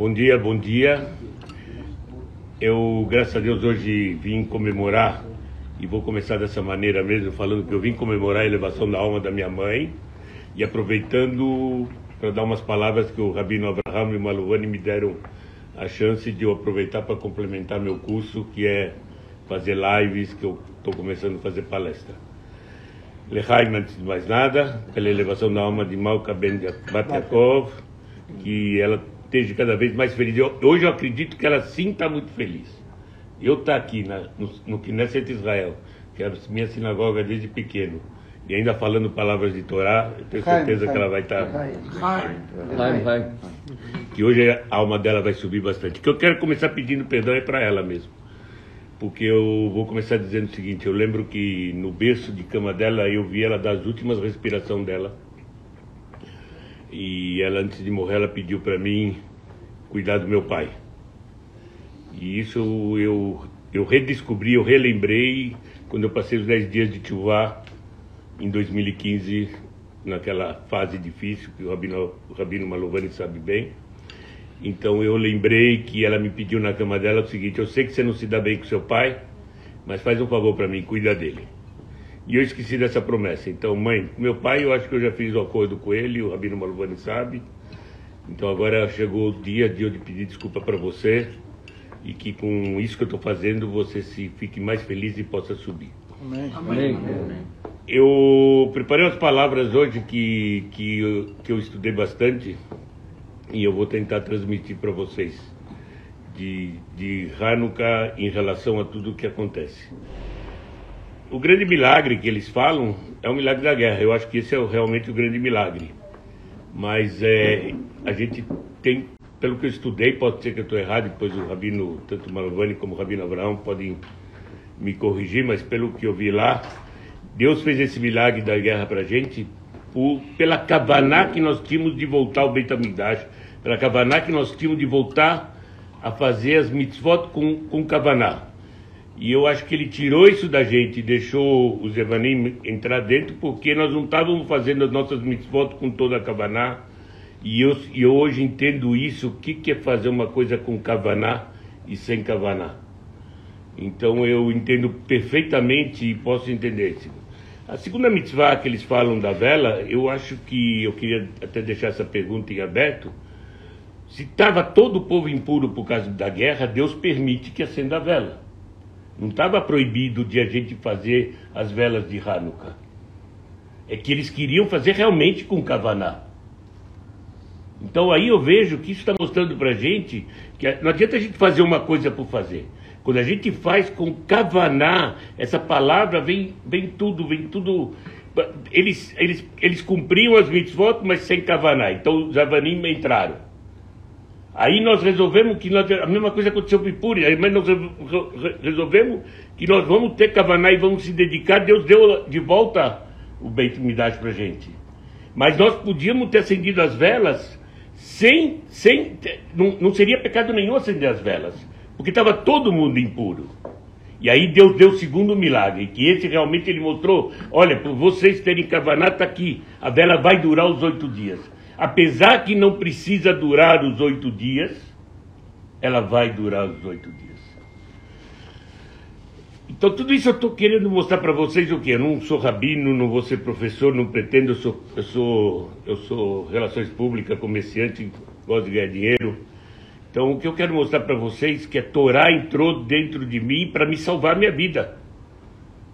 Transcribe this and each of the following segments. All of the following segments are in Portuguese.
Bom dia, bom dia. Eu, graças a Deus, hoje vim comemorar, e vou começar dessa maneira mesmo, falando que eu vim comemorar a elevação da alma da minha mãe, e aproveitando para dar umas palavras que o Rabino Abraham e o Maluvani me deram a chance de eu aproveitar para complementar meu curso, que é fazer lives, que eu estou começando a fazer palestra. Lechaim, antes de mais nada, pela elevação da alma de Malka Ben Batyakov, que ela esteja cada vez mais feliz. Eu, hoje eu acredito que ela sim está muito feliz. Eu estou tá aqui na, no, no Knesset Israel, que é a minha sinagoga desde pequeno, e ainda falando palavras de Torá, eu tenho certeza que ela vai estar. Tá... Que hoje a alma dela vai subir bastante. O que eu quero começar pedindo perdão é para ela mesmo porque eu vou começar dizendo o seguinte: eu lembro que no berço de cama dela eu vi ela das últimas respirações dela. E ela, antes de morrer, ela pediu para mim cuidar do meu pai. E isso eu, eu redescobri, eu relembrei quando eu passei os 10 dias de Tchuvá em 2015, naquela fase difícil que o Rabino, o Rabino Malovani sabe bem. Então eu lembrei que ela me pediu na cama dela o seguinte: eu sei que você não se dá bem com seu pai, mas faz um favor para mim, cuida dele. E eu esqueci dessa promessa. Então, mãe, meu pai, eu acho que eu já fiz o acordo com ele, o Rabino Malvani sabe. Então agora chegou o dia de eu pedir desculpa para você e que com isso que eu estou fazendo você se fique mais feliz e possa subir. Amém. Amém. Eu preparei umas palavras hoje que, que, eu, que eu estudei bastante e eu vou tentar transmitir para vocês de, de Hanukkah em relação a tudo o que acontece. O grande milagre que eles falam é o milagre da guerra. Eu acho que esse é realmente o grande milagre. Mas é, a gente tem, pelo que eu estudei, pode ser que eu estou errado, depois o Rabino, tanto Malavani como o Rabino Abraão podem me corrigir, mas pelo que eu vi lá, Deus fez esse milagre da guerra para a gente por, pela Kavaná que nós tínhamos de voltar ao Beit HaMikdash, pela Kavaná que nós tínhamos de voltar a fazer as mitzvot com, com Kavaná. E eu acho que ele tirou isso da gente deixou os Evanim entrar dentro porque nós não estávamos fazendo as nossas mitzvot com toda a Kavaná. E eu, e eu hoje entendo isso, o que, que é fazer uma coisa com Kavaná e sem Kavaná. Então eu entendo perfeitamente e posso entender isso. A segunda mitzvah que eles falam da vela, eu acho que eu queria até deixar essa pergunta em aberto. Se estava todo o povo impuro por causa da guerra, Deus permite que acenda a vela. Não estava proibido de a gente fazer as velas de Hanukkah. É que eles queriam fazer realmente com Kavaná. Então aí eu vejo que isso está mostrando para a gente que não adianta a gente fazer uma coisa por fazer. Quando a gente faz com kavaná, essa palavra vem, vem tudo, vem tudo. Eles, eles, eles cumpriam as mitzvot, mas sem kavaná. Então os avanim entraram. Aí nós resolvemos que nós, a mesma coisa aconteceu com Ipuri, mas nós resolvemos que nós vamos ter kavaná e vamos se dedicar. Deus deu de volta o Beit Midrash para gente. Mas nós podíamos ter acendido as velas sem, sem não, não seria pecado nenhum acender as velas porque estava todo mundo impuro. E aí Deus deu o segundo milagre, que esse realmente ele mostrou, olha, por vocês terem cavanata tá aqui, a vela vai durar os oito dias. Apesar que não precisa durar os oito dias, ela vai durar os oito dias. Então tudo isso eu estou querendo mostrar para vocês o que? Eu não sou rabino, não vou ser professor, não pretendo, eu sou, eu sou, eu sou relações públicas, comerciante, gosto de ganhar dinheiro. Então, o que eu quero mostrar para vocês é que a Torá entrou dentro de mim para me salvar minha vida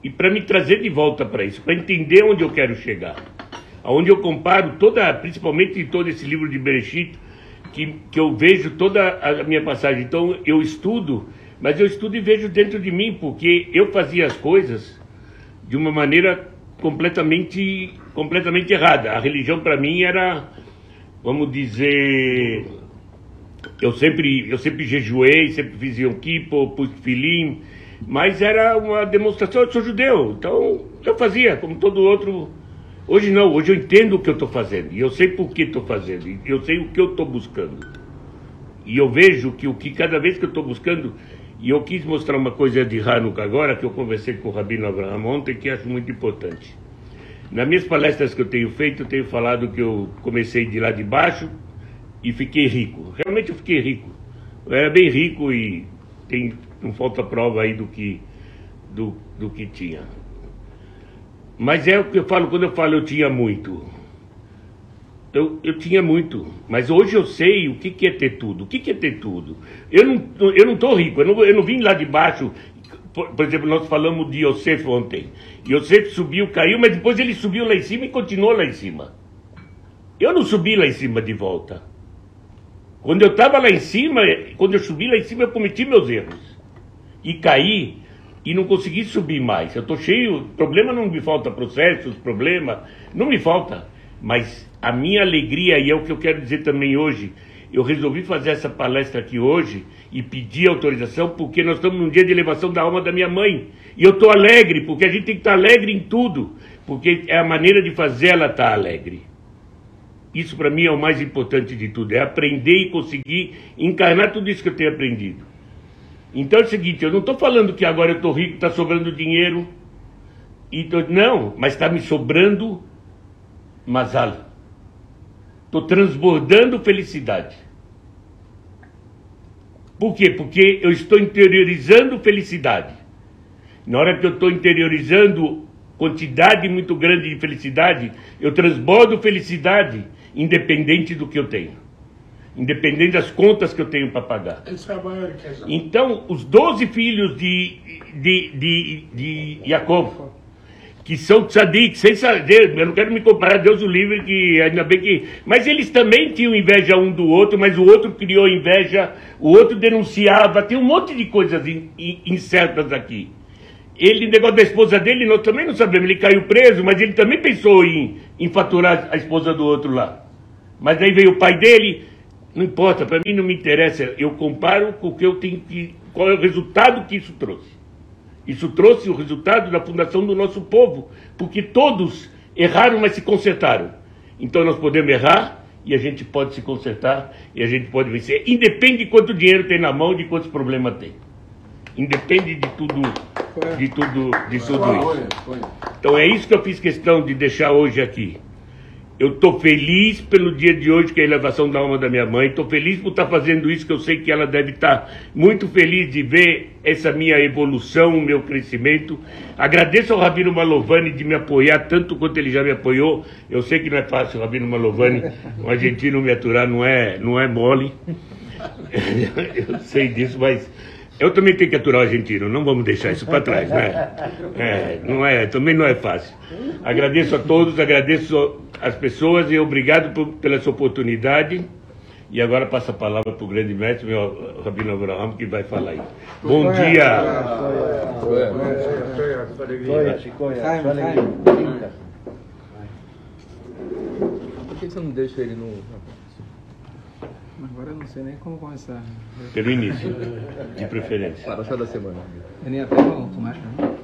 e para me trazer de volta para isso, para entender onde eu quero chegar. Aonde eu comparo toda, principalmente em todo esse livro de Bereshit, que, que eu vejo toda a minha passagem. Então, eu estudo, mas eu estudo e vejo dentro de mim, porque eu fazia as coisas de uma maneira completamente, completamente errada. A religião para mim era, vamos dizer, eu sempre, eu sempre jejuei, sempre fiz Yom Kippur, pus filim, mas era uma demonstração, eu sou judeu, então eu fazia, como todo outro. Hoje não, hoje eu entendo o que eu estou fazendo, e eu sei por que estou fazendo, e eu sei o que eu estou buscando. E eu vejo que o que cada vez que eu estou buscando, e eu quis mostrar uma coisa de Hanukkah agora, que eu conversei com o Rabino Abraham ontem, que acho muito importante. Nas minhas palestras que eu tenho feito, eu tenho falado que eu comecei de lá de baixo, e fiquei rico. Realmente eu fiquei rico. Eu era bem rico e tem, não falta prova aí do que, do, do que tinha. Mas é o que eu falo quando eu falo eu tinha muito. Eu, eu tinha muito, mas hoje eu sei o que, que é ter tudo. O que, que é ter tudo? Eu não eu não estou rico, eu não, eu não vim lá de baixo. Por, por exemplo, nós falamos de Yosef ontem. Yosef subiu, caiu, mas depois ele subiu lá em cima e continuou lá em cima. Eu não subi lá em cima de volta. Quando eu estava lá em cima, quando eu subi lá em cima, eu cometi meus erros. E caí e não consegui subir mais. Eu estou cheio, problema não me falta, processos, problema, não me falta. Mas a minha alegria, e é o que eu quero dizer também hoje, eu resolvi fazer essa palestra aqui hoje e pedir autorização porque nós estamos num dia de elevação da alma da minha mãe. E eu estou alegre, porque a gente tem que estar alegre em tudo, porque é a maneira de fazer ela estar alegre. Isso para mim é o mais importante de tudo, é aprender e conseguir encarnar tudo isso que eu tenho aprendido. Então é o seguinte, eu não estou falando que agora eu estou rico, está sobrando dinheiro. E tô, não, mas está me sobrando mazal. Estou transbordando felicidade. Por quê? Porque eu estou interiorizando felicidade. Na hora que eu estou interiorizando quantidade muito grande de felicidade, eu transbordo felicidade, independente do que eu tenho. Independente das contas que eu tenho para pagar. Então, os 12 filhos de, de, de, de Jacob, que são tzadik, sem saber, eu não quero me comparar, Deus o livre, que ainda bem que. Mas eles também tinham inveja um do outro, mas o outro criou inveja, o outro denunciava, tem um monte de coisas in, in, incertas aqui. Ele, negócio da esposa dele, nós também não sabemos, ele caiu preso, mas ele também pensou em, em faturar a esposa do outro lá. Mas aí veio o pai dele, não importa, para mim não me interessa, eu comparo com o que eu tenho que. qual é o resultado que isso trouxe. Isso trouxe o resultado da fundação do nosso povo, porque todos erraram, mas se consertaram. Então nós podemos errar e a gente pode se consertar e a gente pode vencer. Independe de quanto dinheiro tem na mão, de quantos problemas tem. Independe de tudo, de tudo, de tudo isso. Então é isso que eu fiz questão de deixar hoje aqui. Eu estou feliz pelo dia de hoje, que é a elevação da alma da minha mãe. Estou feliz por estar tá fazendo isso, que eu sei que ela deve estar tá muito feliz de ver essa minha evolução, o meu crescimento. Agradeço ao Rabino Malovani de me apoiar tanto quanto ele já me apoiou. Eu sei que não é fácil, Rabino Malovani, um argentino me aturar não é, não é mole. eu sei disso, mas eu também tenho que aturar o argentino, não vamos deixar isso para trás, né? É, não é, também não é fácil. Agradeço a todos, agradeço as pessoas e obrigado por, pela sua oportunidade. E agora passa a palavra para o grande mestre, meu Rabino Abraham, que vai falar aí. Bom dia! Por que você não deixa ele no. Agora eu não sei nem como começar. Pelo início, de preferência. Para só da semana. Eu nem até o Tomás, né?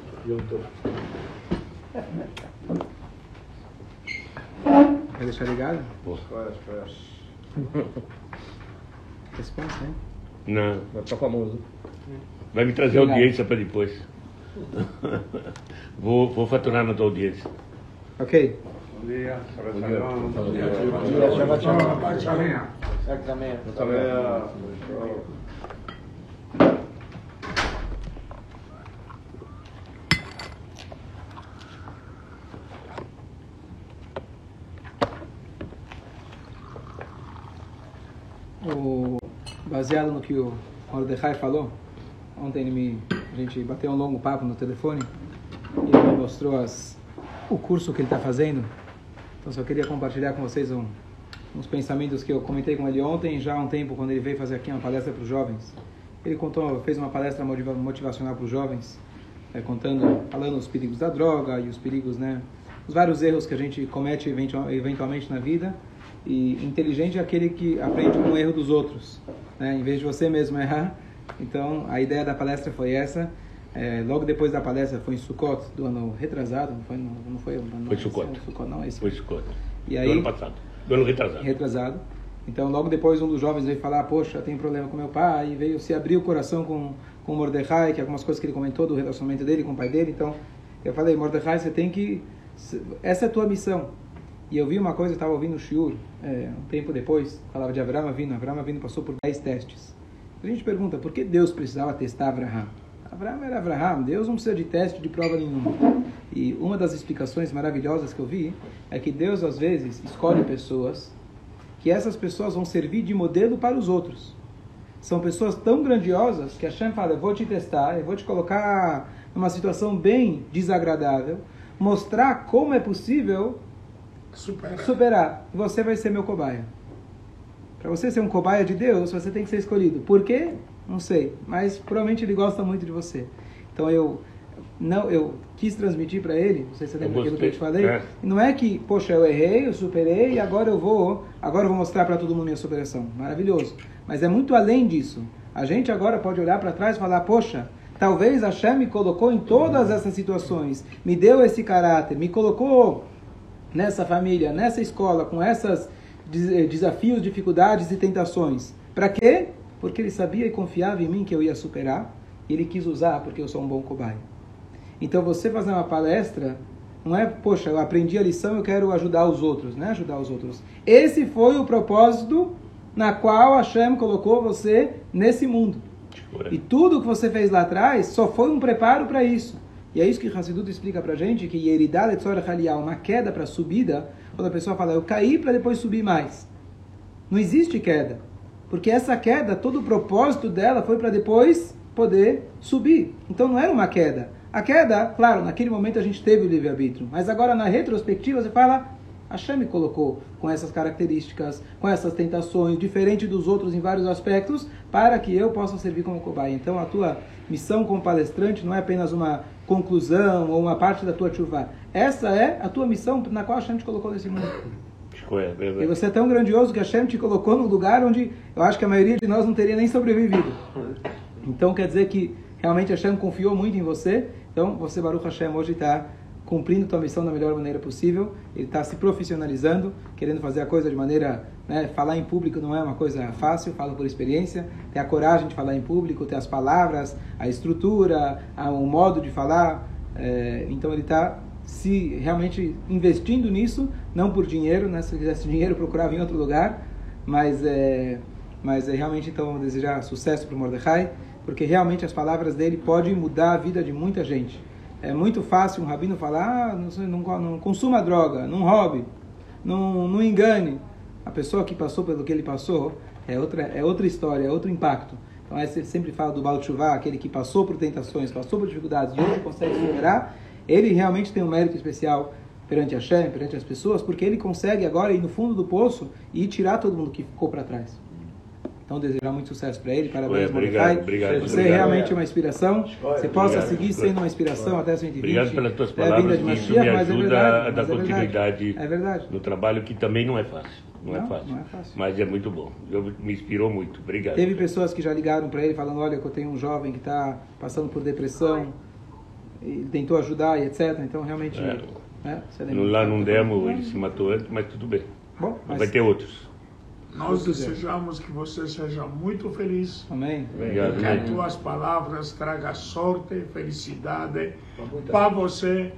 Vai deixar ligado? Pô. Responsa, hein? Não, Vai ficar famoso. vai me trazer audiência para depois. Vou, vou faturar na tua audiência. Ok. O, baseado no que o Mordecai falou, ontem ele me, a gente bateu um longo papo no telefone e ele me mostrou as, o curso que ele está fazendo. Então só queria compartilhar com vocês um, uns pensamentos que eu comentei com ele ontem, já há um tempo, quando ele veio fazer aqui uma palestra para os jovens. Ele contou, fez uma palestra motiva, motivacional para os jovens, né, contando, falando os perigos da droga e os perigos, né, os vários erros que a gente comete eventual, eventualmente na vida. E inteligente é aquele que aprende com o erro dos outros, né, em vez de você mesmo errar. Então a ideia da palestra foi essa. É, logo depois da palestra foi em Sukkot do ano retrasado, não foi, não, não foi, não, Foi Sukkot. esse- Sukkot não, esse Foi escuta. E Do aí- ano passado. Do ano retrasado. retrasado. Então, logo depois, um dos jovens veio falar: Poxa, tem problema com meu pai. E veio se abrir o coração com, com Mordecai, que é algumas coisas que ele comentou do relacionamento dele com o pai dele. Então, eu falei: Mordecai, você tem que. Essa é a tua missão. E eu vi uma coisa, eu estava ouvindo o Shiur, é, um tempo depois, falava de Avraham Avinu. Avraham Avinu passou por 10 testes. A gente pergunta, por que Deus precisava testar Avraham? Avraham era Avraham, Deus não precisa de teste, de prova nenhuma. E uma das explicações maravilhosas que eu vi é que Deus, às vezes, escolhe pessoas que essas pessoas vão servir de modelo para os outros. São pessoas tão grandiosas que a Shem fala, eu vou te testar, eu vou te colocar numa situação bem desagradável, mostrar como é possível Superar. superar. Você vai ser meu cobaia. Para você ser um cobaia de Deus, você tem que ser escolhido. Por quê? Não sei, mas provavelmente ele gosta muito de você. Então eu não eu quis transmitir para ele, não sei se você lembra aquilo que eu te falei. É. Não é que, poxa, eu errei, eu superei e agora eu vou, agora eu vou mostrar para todo mundo minha superação. Maravilhoso. Mas é muito além disso. A gente agora pode olhar para trás e falar, poxa, talvez Hashem me colocou em todas essas situações, me deu esse caráter, me colocou nessa família, nessa escola, com esses desafios, dificuldades e tentações. Para quê? Porque ele sabia e confiava em mim que eu ia superar. E ele quis usar porque eu sou um bom cobaia. Então você fazer uma palestra não é, poxa, eu aprendi a lição, eu quero ajudar os outros, não é ajudar os outros. Esse foi o propósito na qual Hashem colocou você nesse mundo. E tudo que você fez lá atrás só foi um preparo para isso. E é isso que Hassidut explica pra gente, que Yeridá Letzorach Aliyah, uma queda para subida, quando a pessoa fala, eu caí para depois subir mais. Não existe queda. Porque essa queda, todo o propósito dela foi para depois poder subir. Então não era uma queda. A queda, claro, naquele momento a gente teve o livre-arbítrio. Mas agora na retrospectiva você fala, Hashem me colocou com essas características, com essas tentações, diferente dos outros em vários aspectos, para que eu possa servir como cobaia. Então a tua missão como palestrante não é apenas uma conclusão ou uma parte da tua chuva. Essa é a tua missão na qual Hashem te colocou nesse mundo. É E você é tão grandioso que Hashem te colocou num lugar onde eu acho que a maioria de nós não teria nem sobrevivido. Então quer dizer que realmente Hashem confiou muito em você. Então você, Baruch Hashem, hoje está cumprindo tua missão da melhor maneira possível. Ele está se profissionalizando, querendo fazer a coisa de maneira... Né, falar em público não é uma coisa fácil, falo por experiência. Ter a coragem de falar em público, ter as palavras, a estrutura, o modo de falar. É, então ele está se realmente investindo nisso, não por dinheiro, né? se quisesse dinheiro procurava em outro lugar, mas é, mas é realmente então desejar sucesso para o Mordecai, porque realmente as palavras dele podem mudar a vida de muita gente. É muito fácil um rabino falar, ah, não, não, não consuma droga, não roube, não, não engane. A pessoa que passou pelo que ele passou é outra, é outra história, é outro impacto. Então, aí sempre fala do Baal Tshuva, aquele que passou por tentações, passou por dificuldades e hoje consegue superar. Ele realmente tem um mérito especial perante Hashem, perante as pessoas, porque ele consegue agora ir no fundo do poço e tirar todo mundo que ficou para trás. Então, desejar muito sucesso para ele. Parabéns, Mordecai. obrigado, obrigado, Você obrigado. realmente é uma inspiração. Você possa Obrigado. seguir sendo uma inspiração até 120. Obrigado pelas tuas É a palavras, de que isso me mas é ajuda verdade, a dar é continuidade É verdade. no trabalho que também não é fácil. Não, é Não, fácil. não é fácil. Mas é muito bom. Eu, me inspirou muito. Obrigado. Teve pessoas que já ligaram para ele falando, olha, que eu tenho um jovem que está passando por depressão, e tentou ajudar e etc. Então, realmente... É. né? Lá não demos, ele se matou antes, mas tudo bem. Bom, mas... Vai ter outros. Nós desejamos que você seja muito feliz. Amém. Obrigado. Que as tuas palavras tragam sorte, felicidade para você,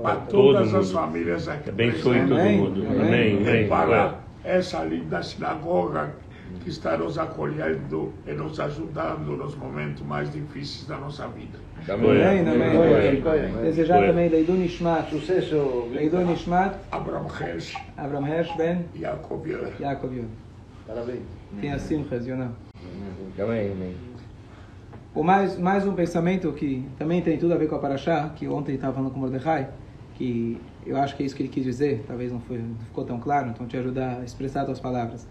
para todo todas as famílias aqui Abençoe todo Amém. mundo. Amém. Amém. Amém. para essa linda sinagoga que está nos acolhendo e nos ajudando nos momentos mais difíceis da nossa vida. Amém, amém. Amém. Desejar também Leidun Nishmat. Sucesso. Leidun Nishmat, Abraham Hersh Abraham Hersh Ben e Jacob Yod. Parabéns. Tem a Simchas, Yonah. Amém, amém. O mais, mais um pensamento que também tem tudo a ver com a Paraxá, que ontem estava falando com o Mordecai, que eu acho que é isso que ele quis dizer, talvez não, foi, não ficou tão claro, então te ajudar a expressar as tuas palavras.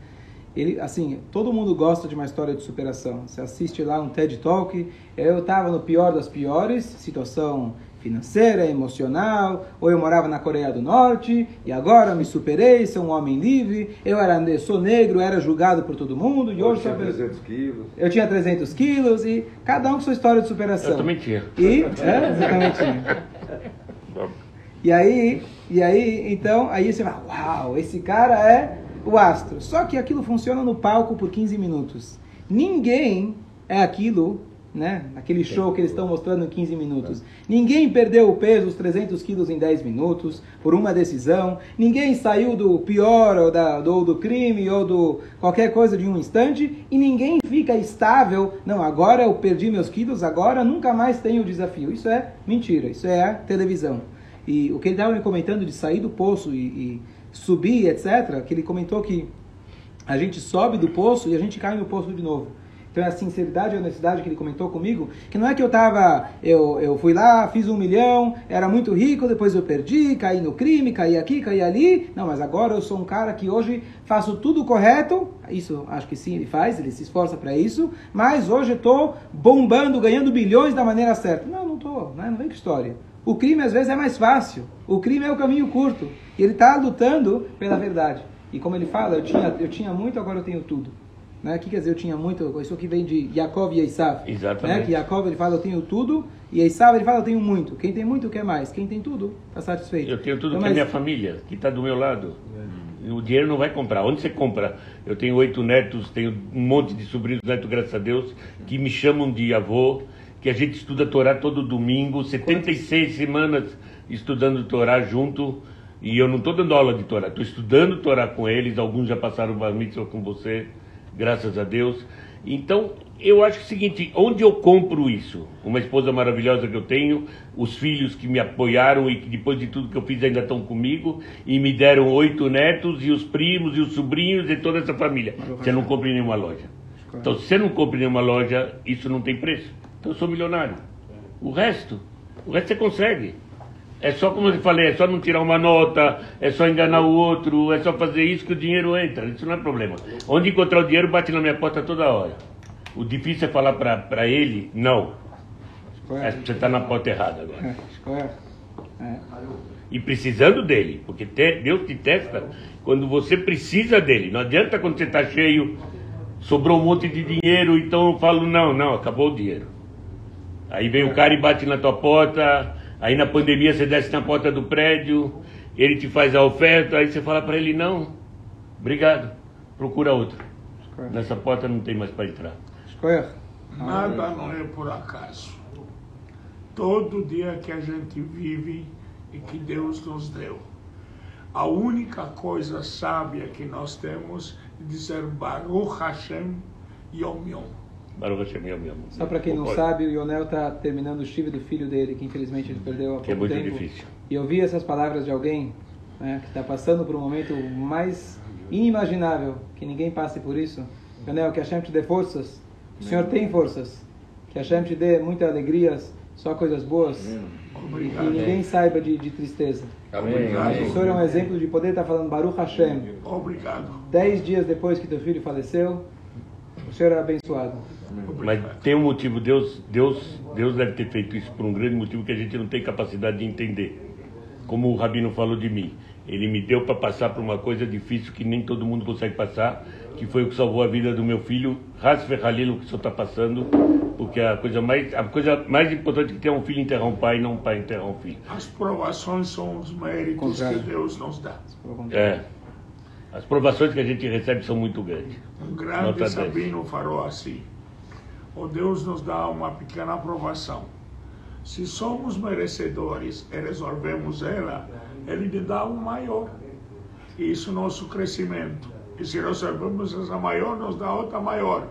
Ele, assim, todo mundo gosta de uma história de superação. Você assiste lá um TED Talk, eu estava no pior das piores, situação financeira, emocional, ou eu morava na Coreia do Norte e agora me superei, sou um homem livre, eu era sou negro, era julgado por todo mundo e hoje sou 300 quilos. eu tinha 300 quilos e cada um com sua história de superação. Eu também tinha. E, é, exatamente. E aí, e aí, então, aí você fala, uau, esse cara é o astro. Só que aquilo funciona no palco por 15 minutos. Ninguém é aquilo né? Naquele show que eles estão mostrando em 15 minutos. Ninguém perdeu o peso, os 300 quilos em 10 minutos, por uma decisão. Ninguém saiu do pior, ou, da, do, do crime, ou do qualquer coisa de um instante. E ninguém fica estável. Não, agora eu perdi meus quilos, agora nunca mais tenho desafio. Isso é mentira, isso é a televisão. E o que ele estava me comentando de sair do poço e, e subir, etc., que ele comentou que a gente sobe do poço e a gente cai no poço de novo. Então é a sinceridade e a honestidade que ele comentou comigo, que não é que eu tava, eu, eu fui lá, fiz um milhão, era muito rico, depois eu perdi, caí no crime, caí aqui, caí ali. Não, mas agora eu sou um cara que hoje faço tudo correto. Isso acho que sim, ele faz, ele se esforça para isso. Mas hoje eu bombando, ganhando bilhões da maneira certa. Não, não estou, né? não vem com história. O crime às vezes é mais fácil. O crime é o caminho curto. E ele está lutando pela verdade. E como ele fala, eu tinha, eu tinha muito, agora eu tenho tudo. Né? O que quer dizer eu tinha muito? Isso aqui vem de Yaakov e Esav. Exatamente. Né? Que Yaakov ele fala eu tenho tudo e Esav ele fala eu tenho muito. Quem tem muito quer mais. Quem tem tudo está satisfeito. Eu tenho tudo Então, que é mas- minha família, que está do meu lado. O dinheiro não vai comprar. Onde você compra? Eu tenho oito netos, tenho um monte de sobrinhos netos, graças a Deus, que me chamam de avô, que a gente estuda Torá todo domingo, 76 semanas estudando Torá junto. E eu não estou dando aula de Torá, estou estudando Torá com eles. Alguns já passaram o Bar Mitzvah com você, graças a Deus. Então, eu acho que é o seguinte: onde eu compro isso? Uma esposa maravilhosa que eu tenho, os filhos que me apoiaram e que depois de tudo que eu fiz ainda estão comigo, e me deram oito netos, e os primos, e os sobrinhos, e toda essa família. Você não compra em nenhuma loja. Então, se você não compra em nenhuma loja, isso não tem preço. Então, eu sou milionário. O resto, o resto você consegue. É só, como eu falei, é só não tirar uma nota, é só enganar o outro, é só fazer isso que o dinheiro entra. Isso não é problema. Onde encontrar o dinheiro, bate na minha porta toda hora. O difícil é falar para ele, não. É, você está na porta errada agora. É. É. E precisando dele, porque te- Deus te testa quando você precisa dele. Não adianta quando você está cheio, sobrou um monte de dinheiro, então eu falo, não, não, acabou o dinheiro. Aí vem o cara e bate na tua porta, aí na pandemia você desce na porta do prédio, ele te faz a oferta, aí você fala para ele, não, obrigado, procura outro. Escolhe. Nessa porta não tem mais para entrar. Escolhe. Nada não é por acaso. Todo dia que a gente vive e que Deus nos deu. A única coisa sábia que nós temos é dizer Baruch Hashem Yom Yom. Baruch Hashem, meu amor. Só para quem não Concordo. sabe, o Ionel está terminando o chifre do filho dele, que infelizmente ele perdeu há Que é muito tempo. difícil. E eu vi essas palavras de alguém né, que está passando por um momento mais inimaginável, que ninguém passe por isso. Ionel, que Hashem te dê forças. O Senhor tem forças. Que Hashem te dê muitas alegrias, só coisas boas. E que ninguém saiba de, de tristeza. Obrigado. O Senhor é um exemplo de poder estar falando Baruch Hashem. Obrigado. Dez dias depois que teu filho faleceu, o Senhor é abençoado. Mas tem um motivo, Deus, Deus, Deus deve ter feito isso por um grande motivo que a gente não tem capacidade de entender. Como o Rabino falou de mim, ele me deu para passar por uma coisa difícil que nem todo mundo consegue passar, que foi o que salvou a vida do meu filho, Hasfe Halil, o que o senhor está passando, porque a coisa mais, a coisa mais importante é que tem um filho enterrar um pai, não um pai enterrar um filho. As provações são os méritos que Deus nos dá. É. As provações que a gente recebe são muito grandes. Um grande Nota. Sabino falou assim: o Deus nos dá uma pequena aprovação. Se somos merecedores e resolvemos ela, Ele lhe dá um maior. Isso é nosso crescimento. E se resolvemos essa maior, nos dá outra maior.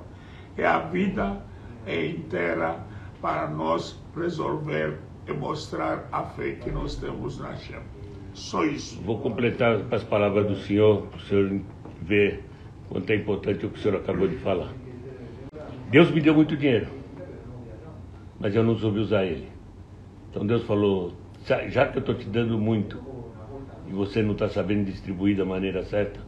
É a vida é inteira para nós resolver e mostrar a fé que nós temos na Hashem. Só isso. Vou completar com as palavras do senhor, para o senhor ver quanto é importante o que o senhor acabou de falar. Deus me deu muito dinheiro, mas eu não soube usar ele. Então Deus falou: "Já- que eu estou te dando muito e você não está sabendo distribuir da maneira certa,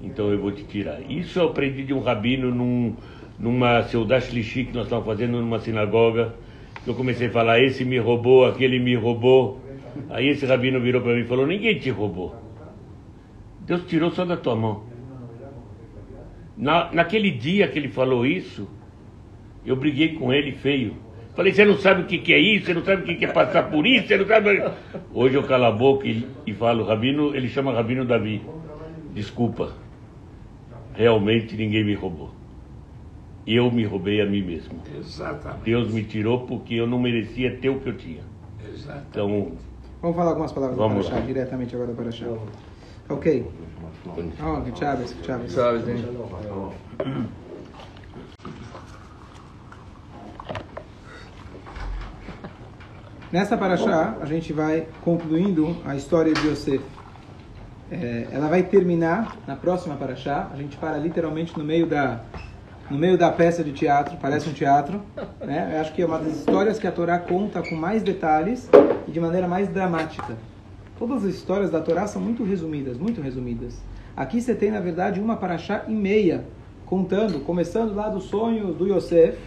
então eu vou te tirar. Isso eu aprendi de um rabino num, numa Seudash Lishi que nós estávamos fazendo numa sinagoga. Eu comecei a falar: esse me roubou, aquele me roubou. Aí esse rabino virou para mim e falou: ninguém te roubou. Deus tirou só da tua mão. Na, naquele dia que ele falou isso, eu briguei com ele feio. Falei, você não sabe o que, que é isso, você não sabe o que, que é passar por isso, você não sabe. Hoje eu calo a boca e, e falo, Rabino, ele chama Rabino Davi. Desculpa, realmente ninguém me roubou. eu me roubei a mim mesmo. Exatamente. Deus me tirou porque eu não merecia ter o que eu tinha. Exatamente. Então, Vamos falar algumas palavras Vamos. Parashá, diretamente agora da Parashá. Ok. Oh, que chaves, que chaves. Sabes, hein? Nessa Parashá, a gente vai concluindo a história de Yosef. É, ela vai terminar na próxima Parashá. A gente para literalmente no meio da no meio da peça de teatro, parece um teatro. Né? Eu acho que é uma das histórias que a Torá conta com mais detalhes e de maneira mais dramática. Todas as histórias da Torá são muito resumidas, muito resumidas. Aqui você tem, na verdade, uma Parashá e meia, contando, começando lá do sonho do Yosef,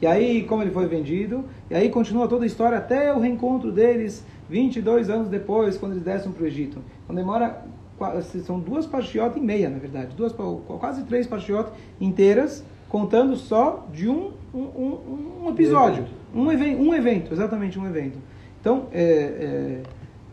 e aí, como ele foi vendido, e aí continua toda a história até o reencontro deles 22 anos depois, quando eles descem para o Egito. Então demora, qua- são duas parshiot e meia, na verdade, duas, quase três parshiot inteiras, contando só de um, um, um, episódio, um, um evento, exatamente um evento. Então, é, é,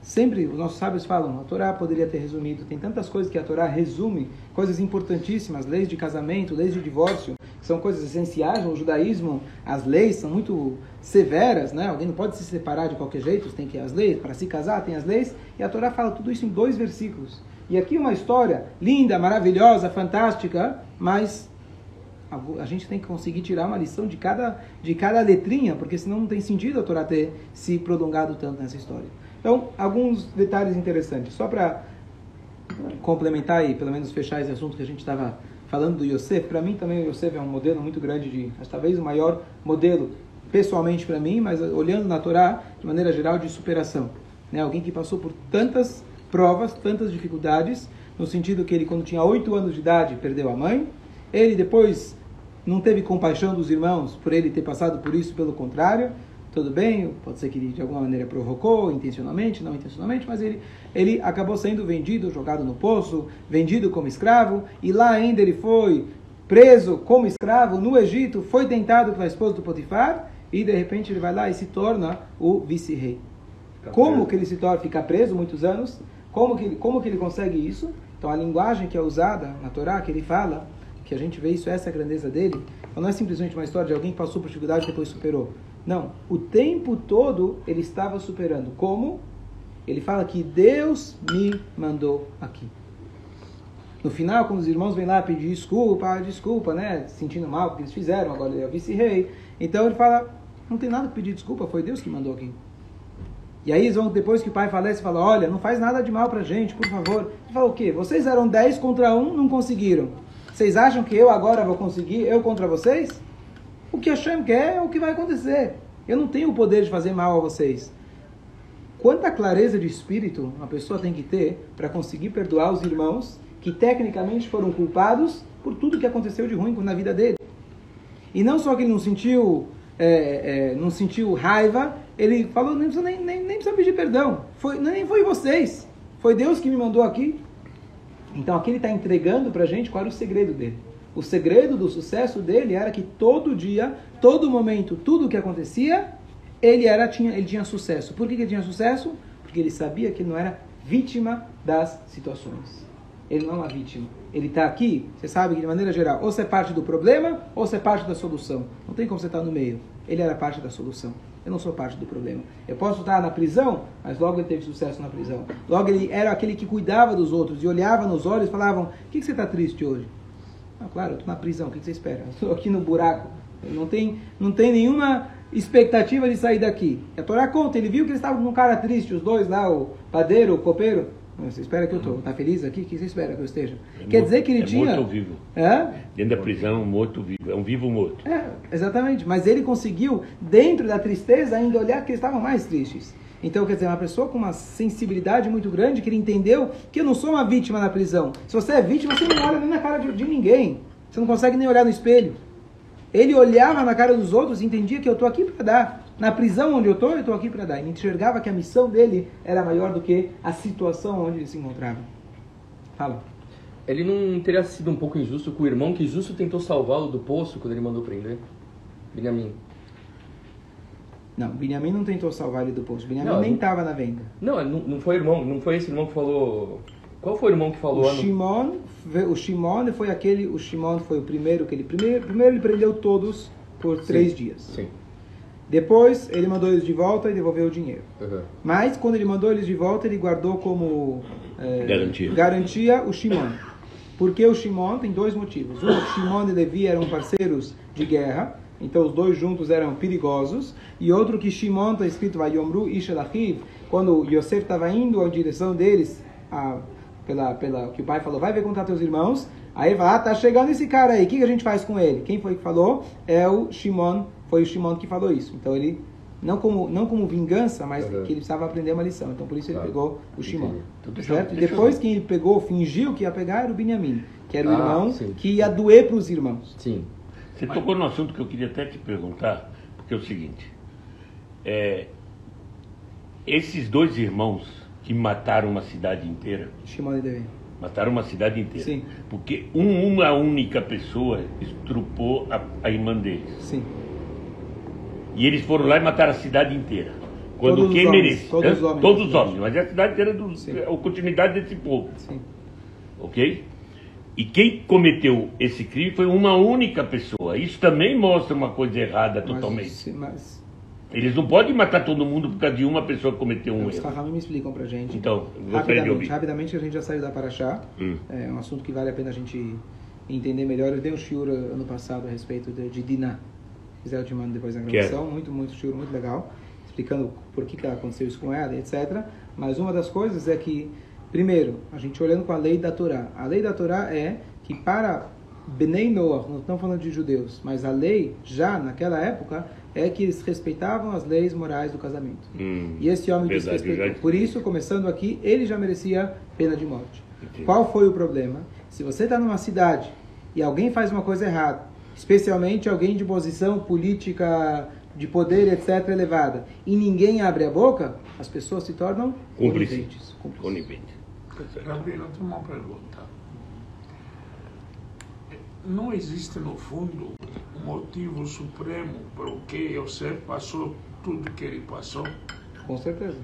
sempre os nossos sábios falam, a Torá poderia ter resumido, tem tantas coisas que a Torá resume, coisas importantíssimas, leis de casamento, leis de divórcio, que são coisas essenciais no judaísmo, as leis são muito severas, né? Alguém não pode se separar de qualquer jeito, tem que as leis, para se casar tem as leis, e a Torá fala tudo isso em dois versículos. E aqui uma história linda, maravilhosa, fantástica, mas a gente tem que conseguir tirar uma lição de cada, de cada letrinha, porque senão não tem sentido a Torá ter se prolongado tanto nessa história. Então, alguns detalhes interessantes. Só para complementar e pelo menos fechar esse assunto que a gente estava falando do Yosef, para mim também o Yosef é um modelo muito grande de, talvez o maior modelo pessoalmente para mim, mas olhando na Torá de maneira geral de superação. Né? Alguém que passou por tantas provas, tantas dificuldades, no sentido que ele quando tinha oito anos de idade perdeu a mãe, ele depois não teve compaixão dos irmãos por ele ter passado por isso, pelo contrário, tudo bem, pode ser que ele de alguma maneira provocou, intencionalmente, não intencionalmente, mas ele, ele acabou sendo vendido, jogado no poço, vendido como escravo, e lá ainda ele foi preso como escravo no Egito, foi tentado pela esposa do Potifar, e de repente ele vai lá e se torna o vice-rei. Como que ele se torna, fica preso muitos anos? Como que, ele, como que ele consegue isso? Então a linguagem que é usada na Torá, que ele fala, que a gente vê isso, essa é a grandeza dele, então, não é simplesmente uma história de alguém que passou por dificuldade e depois superou. Não, o tempo todo ele estava superando. Como? Ele fala que Deus me mandou aqui. No final, quando os irmãos vêm lá pedir desculpa, ah, desculpa, né? Sentindo mal porque eles fizeram, agora ele é vice-rei. Então ele fala, não tem nada que pedir desculpa, foi Deus que mandou aqui. E aí vão, depois que o pai falece, fala, olha, não faz nada de mal pra gente, por favor. Ele fala o quê? Vocês eram 10 contra 1, não conseguiram. Vocês acham que eu agora vou conseguir, eu contra vocês? O que Hashem quer é o que vai acontecer. Eu não tenho o poder de fazer mal a vocês. Quanta clareza de espírito uma pessoa tem que ter para conseguir perdoar os irmãos que tecnicamente foram culpados por tudo que aconteceu de ruim na vida dele. E não só que ele não sentiu, é, é, não sentiu raiva, ele falou, nem precisa, nem, nem, nem precisa pedir perdão. Foi, nem foi vocês. Foi Deus que me mandou aqui. Então aqui ele está entregando para a gente qual era o segredo dele. O segredo do sucesso dele era que todo dia, todo momento, tudo o que acontecia, ele era tinha ele tinha sucesso. Por que, que ele tinha sucesso? Porque ele sabia que ele não era vítima das situações. Ele não é uma vítima. Ele está aqui, você sabe que de maneira geral, ou você é parte do problema, ou você é parte da solução. Não tem como você estar no meio. Ele era parte da solução. Eu não sou parte do problema. Eu posso estar na prisão, mas logo ele teve sucesso na prisão. Logo ele era aquele que cuidava dos outros e olhava nos olhos e falavam: O que, que você está triste hoje? Ah, claro, eu estou na prisão, o que, você espera? Eu estou aqui no buraco. Não tem, não tem nenhuma expectativa de sair daqui. A Torá conta, ele viu que eles estavam com um cara triste, os dois lá, o padeiro, o copeiro. Você espera que eu estou? Está feliz aqui? O que você espera que eu esteja? É Quer morto- dizer que ele é tinha. morto ou vivo? É? Dentro da prisão, morto vivo. É um vivo morto. É, exatamente. Mas ele conseguiu, dentro da tristeza, ainda olhar que eles estavam mais tristes. Então, quer dizer, uma pessoa com uma sensibilidade muito grande, que ele entendeu que eu não sou uma vítima na prisão. Se você é vítima, você não olha nem na cara de, de ninguém. Você não consegue nem olhar no espelho. Ele olhava na cara dos outros e entendia que eu estou aqui para dar. Na prisão onde eu estou, eu estou aqui para dar. Ele enxergava que a missão dele era maior do que a situação onde ele se encontrava. Fala. Ele não teria sido um pouco injusto com o irmão que justo tentou salvá-lo do poço quando ele mandou prender? Benjamin. Não, Benjamin não tentou salvar ele do poço. Benjamin Não, nem não- estava na venda. Não, não, não foi irmão, não foi esse irmão que falou Qual foi o irmão que falou? O Shimon, o Shimon foi aquele, o Shimon foi o primeiro que ele primeiro, primeiro ele prendeu todos por três dias. Sim. Depois ele mandou eles de volta e devolveu o dinheiro. Uhum. Mas quando ele mandou eles de volta, ele guardou como eh, Garantia. garantia o Shimon. Porque o Shimon tem dois motivos. Um, Shimon e Levi eram parceiros de guerra, então os dois juntos eram perigosos. E outro que Shimon está escrito Vayomru Ishelachiv, quando Yosef estava indo em direção deles, a, pela, pela que o pai falou, vai ver contar teus irmãos. Aí fala, ah, tá chegando esse cara aí, o que, que a gente faz com ele? Quem foi que falou? É o Shimon, foi o Shimon que falou isso. Então ele, não como, não como vingança, mas Uhum. que ele precisava aprender uma lição. Então por isso ele Claro. pegou o Shimon. Então, deixa certo? Eu- depois quem ele pegou, fingiu que ia pegar era o Benjamim, que era o Ah, irmão sim. que ia doer para os irmãos. Sim. Você tocou no assunto que eu queria até te perguntar, porque é o seguinte: é, esses dois irmãos que mataram uma cidade inteira, Shimon e Levi. mataram uma cidade inteira, Sim. porque um- uma única pessoa estrupou a, a irmã deles. Sim. E eles foram lá e mataram a cidade inteira. Quando Todos os quem merece? todos os homens. Todos os homens, mas é a cidade inteira do, Sim. a continuidade desse povo. Sim. ok? E quem cometeu esse crime foi uma única pessoa. Isso também mostra uma coisa errada Mas, totalmente. sim, mas Eles não podem matar todo mundo por causa de uma pessoa que cometeu um os erro. Rahamim me explicam pra gente. Então, rapidamente, rapidamente, a gente já saiu da Paraxá. Hum. É um assunto que vale a pena a gente entender melhor. Eu dei um shiur ano passado a respeito de, de Diná. Eu te mando depois na Quero. gravação. Muito, muito shiur, muito legal. Explicando por que, que aconteceu isso com ela, etc. Mas uma das coisas é que, primeiro, a gente olhando com a lei da Torá. A lei da Torá é que para Benei Noah, não estamos falando de judeus, mas a lei, já naquela época, é que eles respeitavam as leis morais do casamento. Hum, E esse homem desrespeitou. Por isso, começando aqui, ele já merecia pena de morte. Entendi. Qual foi o problema? Se você está numa cidade e alguém faz uma coisa errada, especialmente alguém de posição política, de poder, etc., elevada, e ninguém abre a boca, as pessoas se tornam Cúmplice. coniventes. Tem uma pergunta. Não existe, no fundo, um motivo supremo para o que Yosef passou tudo que ele passou? Com certeza.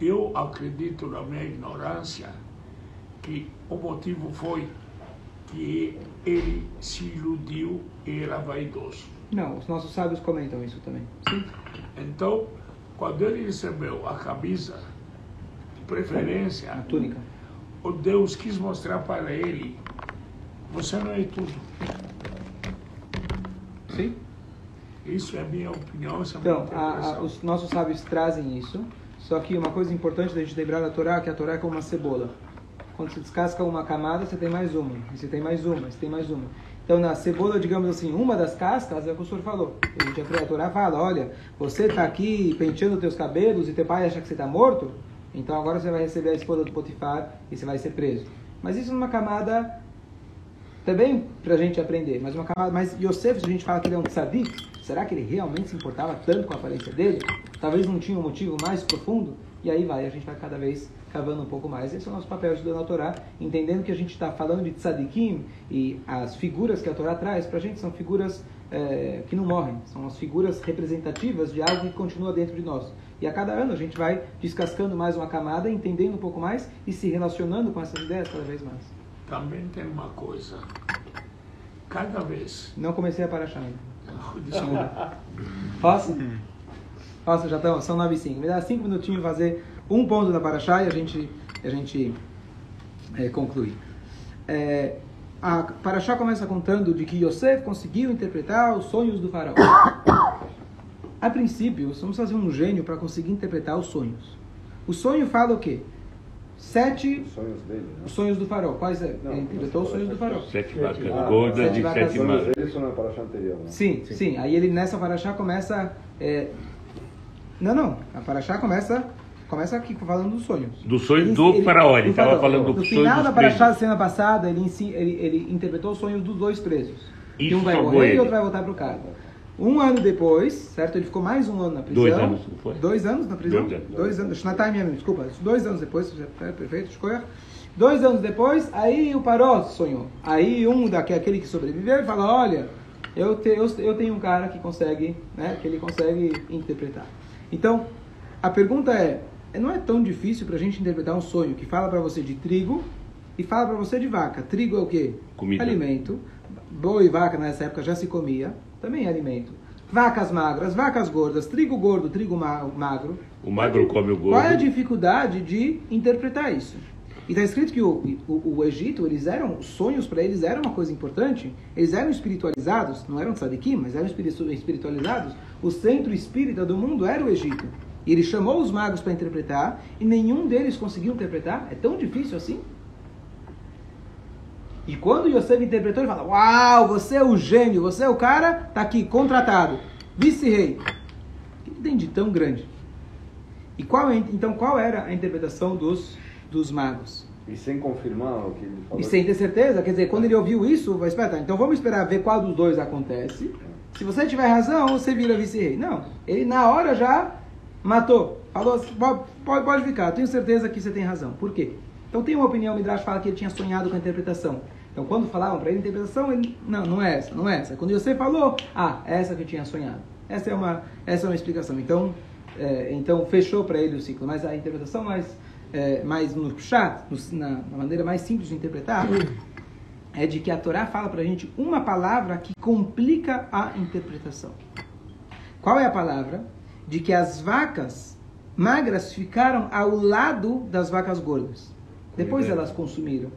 Eu acredito, na minha ignorância, que o motivo foi que ele se iludiu e era vaidoso. Não, os nossos sábios comentam isso também. Sim. Então, quando ele recebeu a camisa, preferência, A túnica. o Deus quis mostrar para ele: você não é tudo. Sim. Isso é a minha opinião, essa é a Então, a- os nossos sábios trazem isso. Só que uma coisa importante da gente lembrar da Torá, que a Torá é como uma cebola. Quando você descasca uma camada, você tem mais uma. E você tem mais uma, você tem mais uma. Então, na cebola, digamos assim, uma das cascas é o que o senhor falou. A gente aprende a Torá fala, olha, você está aqui penteando teus cabelos e teu pai acha que você está morto, então agora você vai receber a esposa do Potifar e você vai ser preso. Mas isso numa camada também para a gente aprender, mas uma camada, mas Yosef, se a gente fala que ele é um tzadik, será que ele realmente se importava tanto com a aparência dele? Talvez não tinha um motivo mais profundo? E aí vai, a gente vai cada vez cavando um pouco mais. Esse é o nosso papel estudando a Torá, entendendo que a gente está falando de tzadikim e as figuras que a Torá traz para a gente são figuras eh, que não morrem, são as figuras representativas de algo que continua dentro de nós. E a cada ano a gente vai descascando mais uma camada, entendendo um pouco mais e se relacionando com essas ideias cada vez mais. Também tem uma coisa. Cada vez. Não comecei a parar ainda. Desculpa. Posso? Posso, já estão, são 9 e 5. Me dá 5 minutinhos fazer um ponto da Paraxá e a gente, a gente é, conclui. É, a Paraxá começa contando de que Yosef conseguiu interpretar os sonhos do faraó. A princípio, vamos fazer um gênio para conseguir interpretar os sonhos. O sonho fala o quê? Sete Os sonhos dele, né? os sonhos do faraó. Quais é? Não, Ele interpretou os sonhos do faraó. Sete vacas Ah, gordas sete e vacas sete dele são na paraxá anterior, né? Sim, sim, Aí ele nessa paraxá começa. é, Não, não. A paraxá começa, começa aqui falando dos sonhos. Do sonho do faraó, ele estava falando do No sonho final dos da paraxá da semana passada, ele, ele, ele interpretou os sonhos dos dois presos. que Isso um vai morrer ele. e outro vai voltar pro cargo. Um ano depois, certo? Ele ficou mais um ano na prisão. Dois anos, não foi? Dois anos na prisão? Dois anos. Dois anos. Shnatai Yamim, desculpa. Dois anos depois, é perfeito, escolha. Dois anos depois, aí o Paró sonhou. Aí um daqui, aquele que sobreviveu, ele fala, olha, eu, te, eu, eu tenho um cara que consegue, né? Que ele consegue interpretar. Então, a pergunta é, não é tão difícil para a gente interpretar um sonho que fala para você de trigo e fala para você de vaca. Trigo é o quê? Comida. Alimento. Boi e vaca nessa época já se comia, também é alimento. Vacas magras, vacas gordas, trigo gordo, trigo ma- magro. O magro come o gordo. Qual é a dificuldade de interpretar isso? E está escrito que o, o, o Egito, eles eram, os sonhos para eles eram uma coisa importante. Eles eram espiritualizados, não eram tzadikim, mas eram espiritu- espiritualizados. O centro espírita do mundo era o Egito. E ele chamou os magos para interpretar e nenhum deles conseguiu interpretar. É tão difícil assim? E quando Yosef interpretou, ele fala: Uau, você é o gênio, você é o cara, tá aqui, contratado, vice-rei. O que tem de tão grande? E qual, é- então, qual era a interpretação dos, dos magos? E sem confirmar o que ele falou. E sem ter certeza, quer dizer, quando ele ouviu isso, vai esperar, tá, então vamos esperar ver qual dos dois acontece. Se você tiver razão, você vira vice-rei. Não, ele na hora já matou. Falou, assim, pode, pode, pode ficar, tenho certeza que você tem razão. Por quê? Então tem uma opinião, o Midrash fala que ele tinha sonhado com a interpretação. Então quando falavam para ele interpretação, ele, não, não é essa, não é essa. Quando você falou, ah, é essa que eu tinha sonhado. Essa é uma, essa é uma explicação. Então, é, então fechou para ele o ciclo. Mas a interpretação mais, é, mais no chat, na, na maneira mais simples de interpretar, é de que a Torá fala para a gente uma palavra que complica a interpretação. Qual é a palavra? De que as vacas magras ficaram ao lado das vacas gordas. Depois elas consumiram.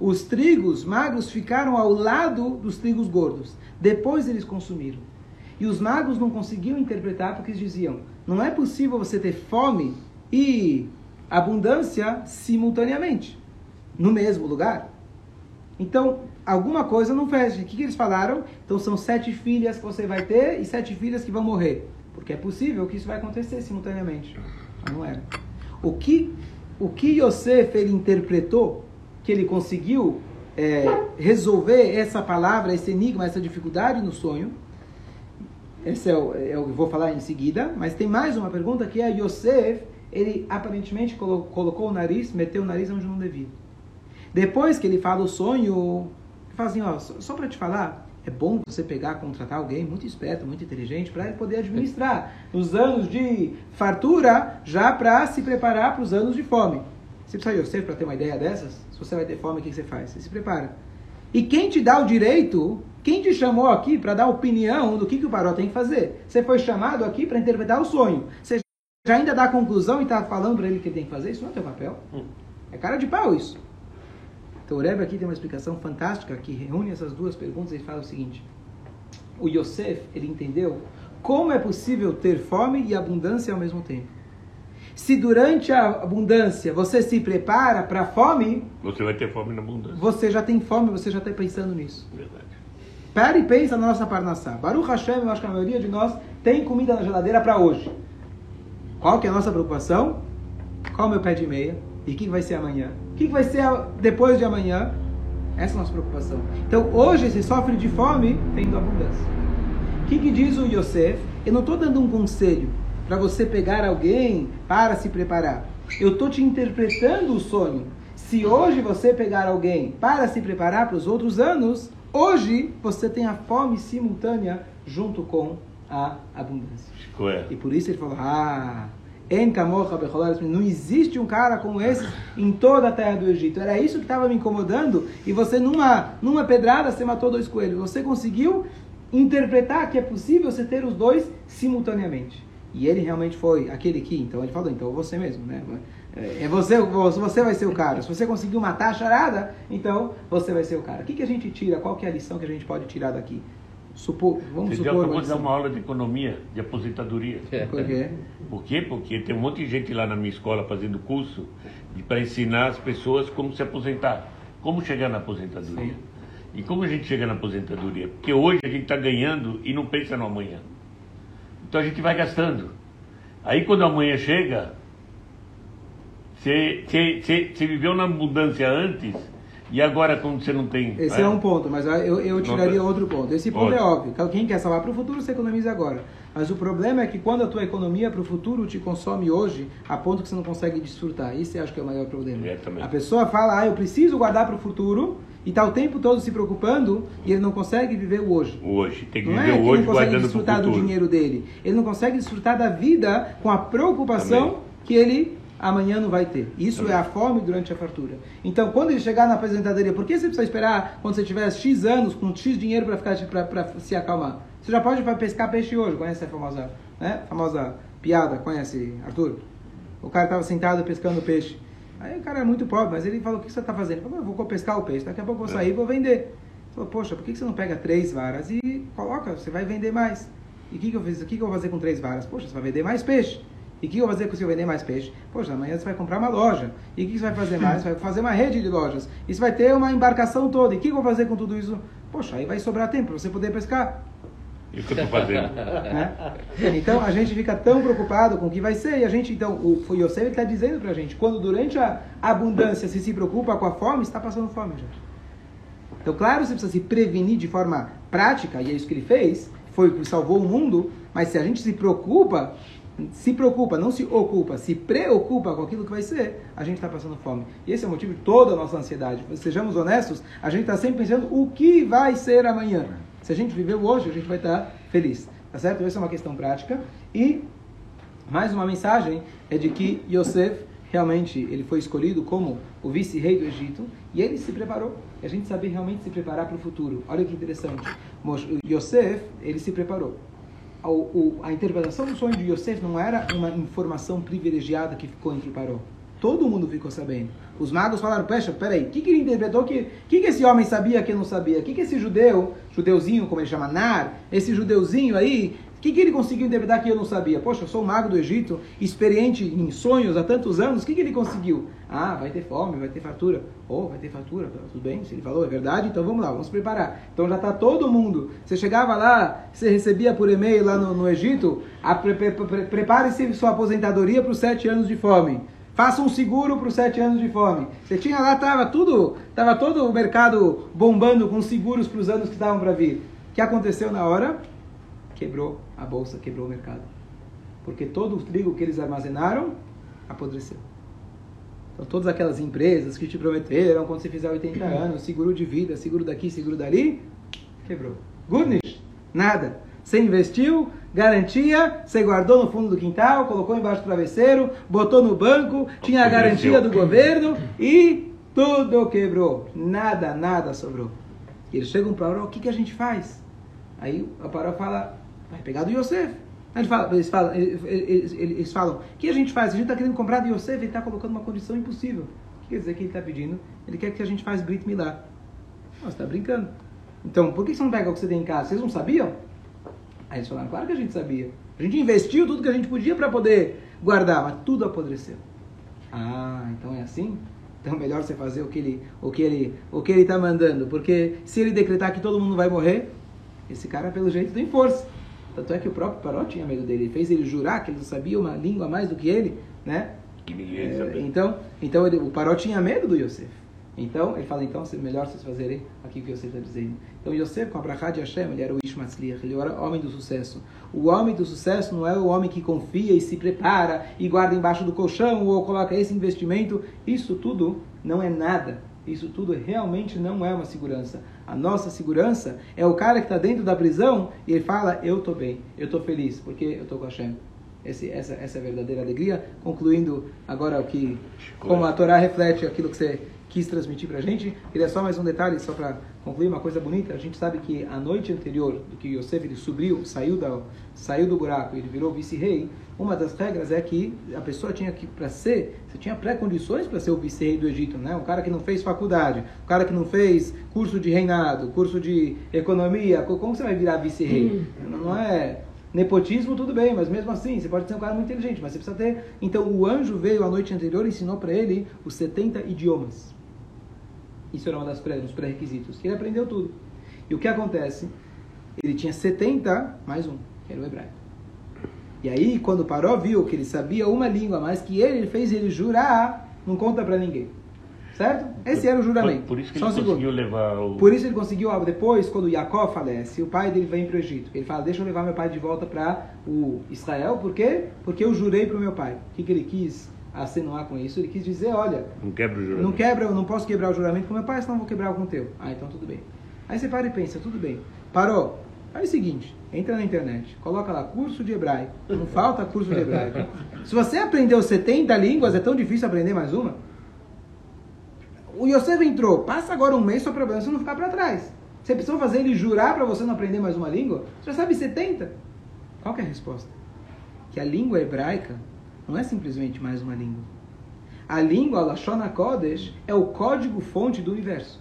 Os trigos magros ficaram ao lado dos trigos gordos. Depois eles consumiram. E os magos não conseguiam interpretar porque eles diziam: não é possível você ter fome e abundância simultaneamente, no mesmo lugar. Então, alguma coisa não fecha. O que, que eles falaram? Então, são sete filhas que você vai ter e sete filhas que vão morrer. Porque é possível que isso vai acontecer simultaneamente. Mas não era. O que, o que Yosef ele interpretou, que ele conseguiu é, resolver essa palavra, esse enigma, essa dificuldade no sonho, esse é o, é o que vou falar em seguida, mas tem mais uma pergunta que é Yosef, ele aparentemente colo- colocou o nariz, meteu o nariz onde não devia. Depois que ele fala o sonho, fala assim, ó, só, só para te falar, é bom você pegar, contratar alguém muito esperto, muito inteligente, para ele poder administrar os anos de fartura, já para se preparar para os anos de fome. Você precisa de Yosef para ter uma ideia dessas? Se você vai ter fome, o que você faz? Você se prepara. E quem te dá o direito, quem te chamou aqui para dar opinião do que, que o Paró tem que fazer? Você foi chamado aqui para interpretar o sonho. Você já ainda dá a conclusão e está falando para ele o que ele tem que fazer? Isso não é teu papel. É cara de pau isso. Então o Rebbe aqui tem uma explicação fantástica que reúne essas duas perguntas e fala o seguinte. O Yosef, ele entendeu como é possível ter fome e abundância ao mesmo tempo. Se durante a abundância você se prepara para a fome, Você vai ter fome na abundância. você já tem fome, você já está pensando nisso. Verdade. Para e pensa na nossa Parnassá. Baruch Hashem, eu acho que a maioria de nós tem comida na geladeira para hoje. Qual que é a nossa preocupação? Qual é o meu pé de meia? E o que vai ser amanhã? O que vai ser depois de amanhã? Essa é a nossa preocupação. Então, hoje você sofre de fome tendo abundância. O que, que diz o Yosef? Eu não estou dando um conselho para você pegar alguém para se preparar. Eu estou te interpretando o sonho. Se hoje você pegar alguém para se preparar para os outros anos, hoje você tem a fome simultânea junto com a abundância. Ficou é. E por isso ele falou: Ah, En kamocha becholal esmin." não existe um cara como esse em toda a terra do Egito. Era isso que estava me incomodando. E você, numa, numa pedrada, você matou dois coelhos. Você conseguiu interpretar que é possível você ter os dois simultaneamente. E ele realmente foi aquele que, então ele falou, então você mesmo, né? É é você, você vai ser o cara. Se você conseguiu matar a charada, então você vai ser o cara. O que, que a gente tira? Qual que é a lição que a gente pode tirar daqui? Supor, vamos Você já supor. acabou de dar uma aula de economia, de aposentadoria. Por quê? Por quê? Porque tem um monte de gente lá na minha escola fazendo curso para ensinar as pessoas como se aposentar, como chegar na aposentadoria. E como a gente chega na aposentadoria? Porque hoje a gente está ganhando e não pensa no amanhã. Então a gente vai gastando. Aí quando amanhã chega, você, você, você, você viveu na abundância antes e agora quando você não tem. Esse é um ponto, mas eu, eu tiraria Não, outro ponto. Esse ponto é óbvio. Quem quer salvar para o futuro, você economiza agora. Mas o problema é que quando a tua economia para o futuro te consome hoje, a ponto que você não consegue desfrutar. Isso eu acho que é o maior problema. É. A pessoa fala, ah, eu preciso guardar para o futuro, e está o tempo todo se preocupando, e ele não consegue viver o hoje. Hoje. Tem que Não viver é o ele hoje não consegue guardando para o desfrutar do futuro. dinheiro dele. Ele não consegue desfrutar da vida com a preocupação que ele amanhã não vai ter. Isso é a fome durante a fartura. Então, quando ele chegar na aposentadoria, por que você precisa esperar quando você tiver X anos, com X dinheiro para ficar para se acalmar? Você já pode pescar peixe hoje, conhece a famosa, né? famosa piada, conhece, Arthur? O cara estava sentado pescando peixe. Aí o cara é muito pobre, mas ele falou, o que você está fazendo? Ele falou, eu vou pescar o peixe, daqui a pouco eu vou sair e vou vender. Ele falou, poxa, por que você não pega três varas e coloca, você vai vender mais? E o que, que eu fiz? O que, que eu vou fazer com três varas? Poxa, você vai vender mais peixe. E o que eu vou fazer se eu vender mais peixe? Poxa, amanhã você vai comprar uma loja. E o que você vai fazer mais? Você vai fazer uma rede de lojas. E você vai ter uma embarcação toda. E o que eu vou fazer com tudo isso? Poxa, aí vai sobrar tempo para você poder pescar. Isso que eu estou fazendo. Né? Então a gente fica tão preocupado com o que vai ser. E a gente, então, o Yosef está dizendo para a gente: quando durante a abundância se se preocupa com a fome, está passando fome, gente. Então, claro, você precisa se prevenir de forma prática, e é isso que ele fez, foi o que salvou o mundo. Mas se a gente se preocupa se preocupa, não se ocupa, se preocupa com aquilo que vai ser, a gente está passando fome. E esse é o motivo de toda a nossa ansiedade. Sejamos honestos, a gente está sempre pensando o que vai ser amanhã. Se a gente viveu hoje, a gente vai estar tá feliz. Tá certo? Essa é uma questão prática. E mais uma mensagem é de que Yosef realmente ele foi escolhido como o vice-rei do Egito e ele se preparou. E a gente sabe realmente se preparar para o futuro. Olha que interessante. Yosef, ele se preparou a, o, a interpretação do sonho de Yosef não era uma informação privilegiada que ficou entre Paró. Todo mundo ficou sabendo. Os magos falaram, pecha, peraí, o que, que ele interpretou? O que, que, que esse homem sabia que eu não sabia? O que, que esse judeu, judeuzinho, como ele chama, Nar, esse judeuzinho aí, o que, que ele conseguiu interpretar que eu não sabia? Poxa, eu sou o mago do Egito, experiente em sonhos há tantos anos, o que, que ele conseguiu? Ah, vai ter fome, vai ter fartura. Oh, vai ter fartura, tá tudo bem, se ele falou é verdade, então vamos lá, vamos preparar. Então já está todo mundo. Você chegava lá, você recebia por e-mail lá no, no Egito, pre, pre, pre, prepare-se sua aposentadoria para os sete anos de fome. Faça um seguro para os sete anos de fome. Você tinha lá, estava tudo, estava todo o mercado bombando com seguros para os anos que estavam para vir. O que aconteceu na hora? quebrou a bolsa, quebrou o mercado. Porque todo o trigo que eles armazenaram apodreceu. Então, todas aquelas empresas que te prometeram, quando você fizer 80 anos, seguro de vida, seguro daqui, seguro dali, quebrou. Goodness, nada. Você investiu, garantia, você guardou no fundo do quintal, colocou embaixo do travesseiro, botou no banco, tinha a garantia do governo e tudo quebrou. Nada, nada sobrou. Eles chegam para o que, que a gente faz? Aí a Paró fala, Vai pegar do Yosef. Falam, eles falam, eles, eles falam, o que a gente faz? A gente está querendo comprar do Yosef e está colocando uma condição impossível. O que quer dizer que ele está pedindo? Ele quer que a gente faça Brit Milá. Você está brincando. Então, por que você não pega o que você tem em casa? Vocês não sabiam? Aí eles falaram, claro que a gente sabia. A gente investiu tudo que a gente podia para poder guardar, mas tudo apodreceu. Ah, então é assim? Então é melhor você fazer o que ele o que ele o que ele está mandando, porque se ele decretar que todo mundo vai morrer, esse cara pelo jeito tem força. Tanto é que o próprio Paró tinha medo dele. Ele fez ele jurar que ele sabia uma língua mais do que ele, né? Que ninguém é, Então, então ele, o Paró tinha medo do Yosef. Então, ele fala, então, melhor vocês fazerem aqui o que Yosef está dizendo. Então, Yosef, com a brachá de Hashem, ele era o Ishmatzliach, ele era o homem do sucesso. O homem do sucesso não é o homem que confia e se prepara e guarda embaixo do colchão ou coloca esse investimento. Isso tudo não é nada. Isso tudo realmente não é uma segurança. A nossa segurança é o cara que está dentro da prisão e ele fala: Eu estou bem, eu estou feliz, porque eu estou com Hashem. Esse, essa, essa é a verdadeira alegria. Concluindo agora o que, como a Torá reflete aquilo que você quis transmitir para a gente. Queria só mais um detalhe, só para concluir uma coisa bonita. A gente sabe que a noite anterior do que Yosef ele subiu, saiu, da, saiu do buraco, ele virou vice-rei. Uma das regras é que a pessoa tinha que, para ser, você tinha pré-condições para ser o vice-rei do Egito, né? Um cara que não fez faculdade, um cara que não fez curso de reinado, curso de economia, como você vai virar vice-rei? Hum. Não é nepotismo, tudo bem, mas mesmo assim, você pode ser um cara muito inteligente, mas você precisa ter. Então, o anjo veio a noite anterior e ensinou para ele os 70 idiomas. Isso era um dos pré-requisitos. Ele aprendeu tudo. E o que acontece? Ele tinha 70 mais um, que era o hebraico. E aí, quando Paró viu que ele sabia uma língua mais que ele, ele fez ele jurar, não conta para ninguém. Certo? Esse era o juramento. Por, por isso que Só ele conseguiu levar o... Por isso ele conseguiu, depois, quando Jacó falece, o pai dele vem para o Egito. Ele fala, deixa eu levar meu pai de volta para o Israel. Por quê? Porque eu jurei para o meu pai. O que, que ele quis acentuar com isso? Ele quis dizer, olha... Não quebra o juramento. Não quebra, eu não posso quebrar o juramento com meu pai, senão vou quebrar com o teu. Ah, então tudo bem. Aí você para e pensa, tudo bem. Parou. Faz o seguinte, entra na internet, coloca lá curso de hebraico. Não falta curso de hebraico. Se você aprendeu 70 línguas, é tão difícil aprender mais uma? O Yosef entrou, passa agora um mês só para você não ficar para trás. Você precisou fazer ele jurar para você não aprender mais uma língua? Você já sabe 70? Qual que é a resposta? Que a língua hebraica não é simplesmente mais uma língua. A língua, Lashon HaKodesh, é o código-fonte do universo.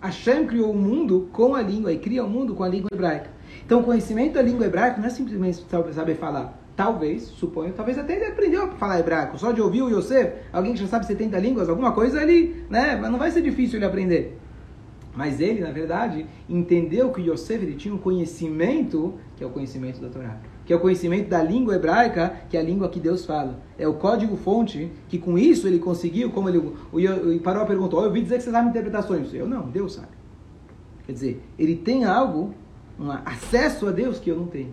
Hashem criou o mundo com a língua e cria o mundo com a língua hebraica. Então, o conhecimento da língua hebraica não é simplesmente saber falar. Talvez, suponho, talvez até ele aprendeu a falar hebraico. Só de ouvir o Yosef, alguém que já sabe 70 línguas, alguma coisa ali, né? Mas não vai ser difícil ele aprender. Mas ele, na verdade, entendeu que Yosef ele tinha um conhecimento, que é o conhecimento da Torá. Que é o conhecimento da língua hebraica, que é a língua que Deus fala. É o código-fonte, que com isso ele conseguiu, como ele. O, Paró perguntou: oh, Eu ouvi dizer que você sabe interpretar sonhos. Eu não, Deus sabe. Quer dizer, ele tem algo, um acesso a Deus que eu não tenho.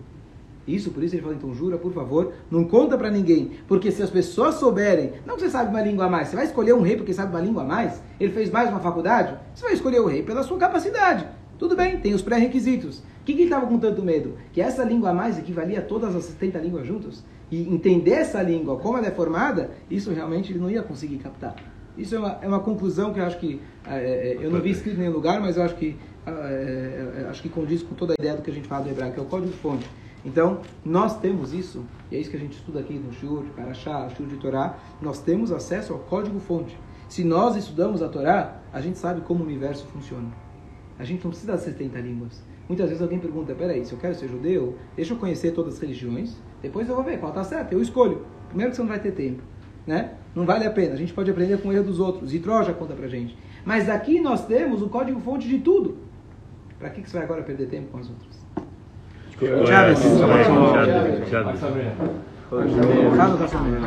Isso, por isso ele fala, então jura, por favor, não conta para ninguém. Porque se as pessoas souberem, não que você sabe uma língua a mais, você vai escolher um rei porque sabe uma língua a mais, ele fez mais uma faculdade, você vai escolher o rei pela sua capacidade. Tudo bem, tem os pré-requisitos. O que, que ele estava com tanto medo? Que essa língua a mais equivalia a todas as 70 línguas juntas? E entender essa língua, como ela é formada, isso realmente ele não ia conseguir captar. Isso é uma, é uma conclusão que eu acho que, é, é eu não vi escrito em nenhum lugar, mas eu acho que, é, é, acho que condiz com toda a ideia do que a gente fala do hebraico, que é o código-fonte. Então, nós temos isso, e é isso que a gente estuda aqui no Shur, Parashá, Shur de Torá, nós temos acesso ao código-fonte. Se nós estudamos a Torá, a gente sabe como o universo funciona. A gente não precisa de 70 línguas. Muitas vezes alguém pergunta, peraí, se eu quero ser judeu, deixa eu conhecer todas as religiões, depois eu vou ver qual está certo, eu escolho. Primeiro que você não vai ter tempo, né? Não vale a pena, a gente pode aprender com o erro dos outros. Itró já conta pra gente. Mas aqui nós temos o código-fonte de tudo. Para que, que você vai agora perder tempo com as outras? Família.